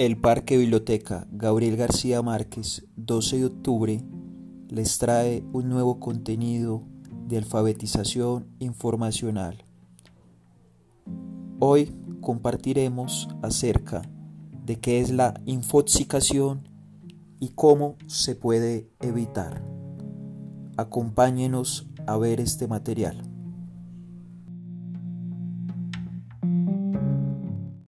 El Parque Biblioteca Gabriel García Márquez, 12 de octubre, les trae un nuevo contenido de alfabetización informacional. Hoy compartiremos acerca de qué es la infoxicación y cómo se puede evitar. Acompáñenos a ver este material.